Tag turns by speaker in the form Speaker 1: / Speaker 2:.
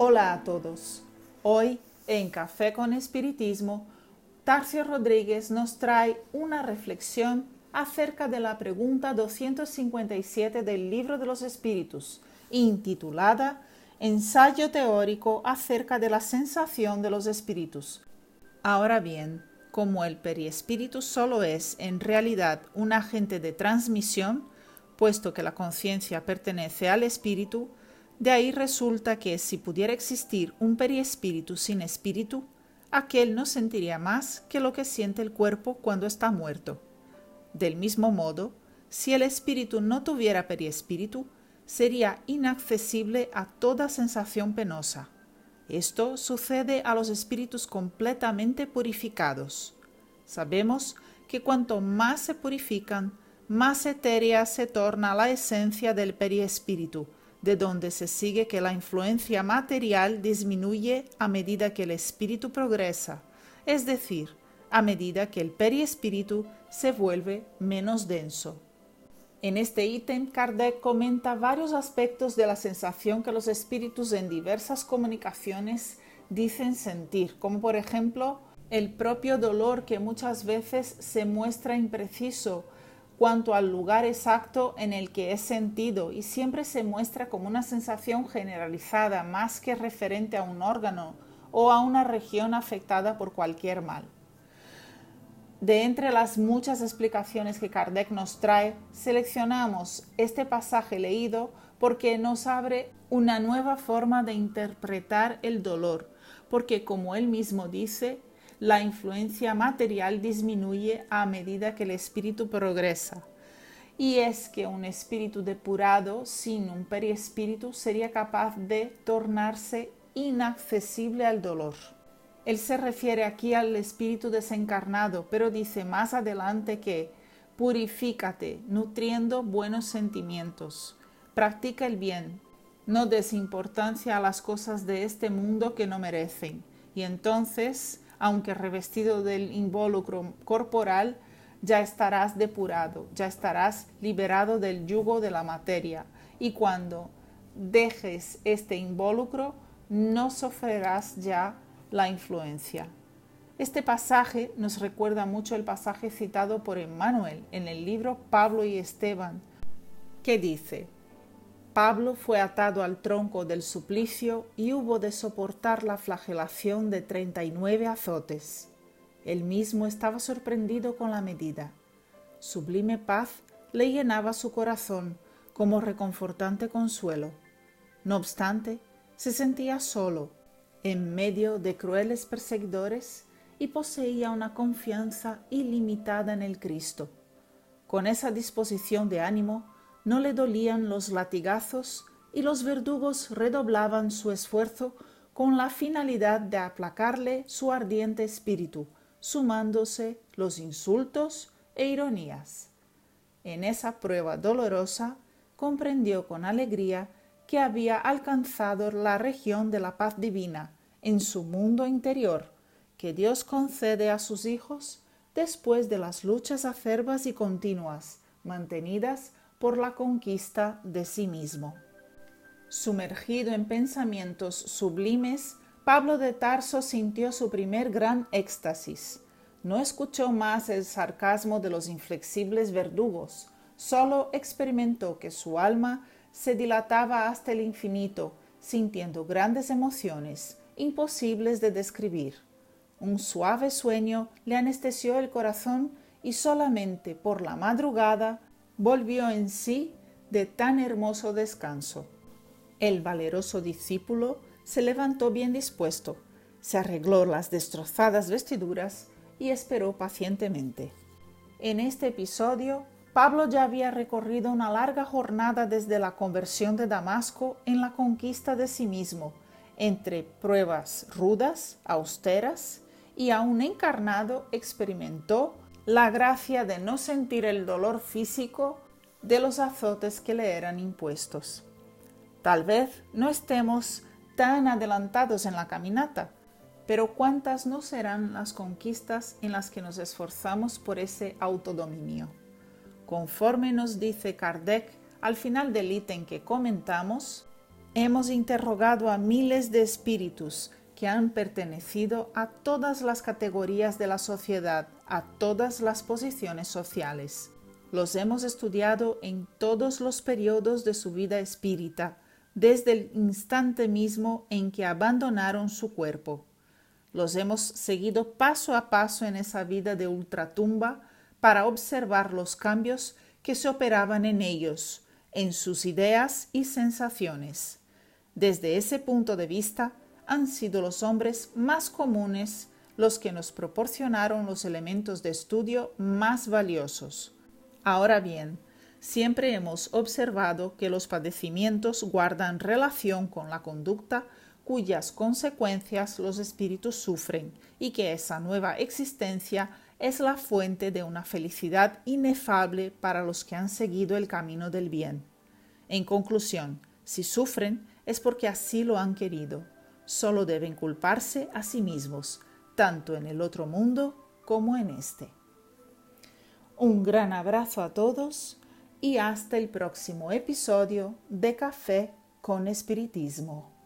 Speaker 1: Hola a todos. Hoy, en Café con Espiritismo, Tarcio Rodríguez nos trae una reflexión acerca de la pregunta 257 del Libro de los Espíritus, intitulada Ensayo teórico acerca de la sensación de los espíritus. Ahora bien, como el periespíritu solo es en realidad un agente de transmisión, puesto que la conciencia pertenece al espíritu, de ahí resulta que si pudiera existir un periespíritu sin espíritu, aquel no sentiría más que lo que siente el cuerpo cuando está muerto. Del mismo modo, si el espíritu no tuviera periespíritu, sería inaccesible a toda sensación penosa. Esto sucede a los espíritus completamente purificados. Sabemos que cuanto más se purifican, más etérea se torna la esencia del periespíritu, de donde se sigue que la influencia material disminuye a medida que el espíritu progresa, es decir, a medida que el periespíritu se vuelve menos denso. En este ítem, Kardec comenta varios aspectos de la sensación que los espíritus en diversas comunicaciones dicen sentir, como por ejemplo el propio dolor que muchas veces se muestra impreciso cuanto al lugar exacto en el que es sentido y siempre se muestra como una sensación generalizada más que referente a un órgano o a una región afectada por cualquier mal. De entre las muchas explicaciones que Kardec nos trae, seleccionamos este pasaje leído porque nos abre una nueva forma de interpretar el dolor, porque como él mismo dice, la influencia material disminuye a medida que el espíritu progresa. Y es que un espíritu depurado sin un periespíritu sería capaz de tornarse inaccesible al dolor. Él se refiere aquí al espíritu desencarnado, pero dice más adelante que purifícate nutriendo buenos sentimientos, practica el bien, no des importancia a las cosas de este mundo que no merecen, y entonces aunque revestido del involucro corporal, ya estarás depurado, ya estarás liberado del yugo de la materia. Y cuando dejes este involucro, no sufrirás ya la influencia. Este pasaje nos recuerda mucho el pasaje citado por Emmanuel en el libro Pablo y Esteban, que dice, Pablo fue atado al tronco del suplicio y hubo de soportar la flagelación de treinta y nueve azotes. Él mismo estaba sorprendido con la medida. Sublime paz le llenaba su corazón como reconfortante consuelo. No obstante, se sentía solo, en medio de crueles perseguidores, y poseía una confianza ilimitada en el Cristo. Con esa disposición de ánimo, no le dolían los latigazos y los verdugos redoblaban su esfuerzo con la finalidad de aplacarle su ardiente espíritu, sumándose los insultos e ironías. En esa prueba dolorosa comprendió con alegría que había alcanzado la región de la paz divina en su mundo interior, que Dios concede a sus hijos después de las luchas acerbas y continuas, mantenidas por la conquista de sí mismo. Sumergido en pensamientos sublimes, Pablo de Tarso sintió su primer gran éxtasis. No escuchó más el sarcasmo de los inflexibles verdugos, solo experimentó que su alma se dilataba hasta el infinito, sintiendo grandes emociones, imposibles de describir. Un suave sueño le anestesió el corazón y solamente por la madrugada volvió en sí de tan hermoso descanso. El valeroso discípulo se levantó bien dispuesto, se arregló las destrozadas vestiduras y esperó pacientemente. En este episodio, Pablo ya había recorrido una larga jornada desde la conversión de Damasco en la conquista de sí mismo, entre pruebas rudas, austeras, y aún encarnado experimentó la gracia de no sentir el dolor físico de los azotes que le eran impuestos. Tal vez no estemos tan adelantados en la caminata, pero cuántas no serán las conquistas en las que nos esforzamos por ese autodominio. Conforme nos dice Kardec al final del ítem que comentamos, Hemos interrogado a miles de espíritus que han pertenecido a todas las categorías de la sociedad, a todas las posiciones sociales. Los hemos estudiado en todos los periodos de su vida espírita, desde el instante mismo en que abandonaron su cuerpo. Los hemos seguido paso a paso en esa vida de ultratumba para observar los cambios que se operaban en ellos, en sus ideas y sensaciones. Desde ese punto de vista, han sido los hombres más comunes los que nos proporcionaron los elementos de estudio más valiosos. Ahora bien, siempre hemos observado que los padecimientos guardan relación con la conducta cuyas consecuencias los espíritus sufren y que esa nueva existencia es la fuente de una felicidad inefable para los que han seguido el camino del bien. En conclusión, si sufren es porque así lo han querido. Solo deben culparse a sí mismos, tanto en el otro mundo como en este. Un gran abrazo a todos y hasta el próximo episodio de Café con Espiritismo.